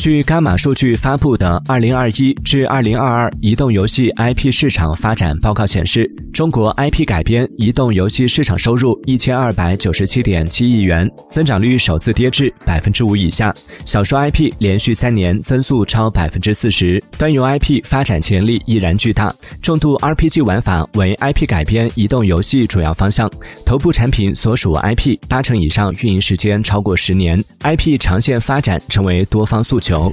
据伽马数据发布的《二零二一至二零二二移动游戏 IP 市场发展报告》显示，中国 IP 改编移动游戏市场收入一千二百九十七点七亿元，增长率首次跌至百分之五以下。小说 IP 连续三年增速超百分之四十，端游 IP 发展潜力依然巨大。重度 RPG 玩法为 IP 改编移动游戏主要方向，头部产品所属 IP 八成以上运营时间超过十年，IP 长线发展成为多方诉求。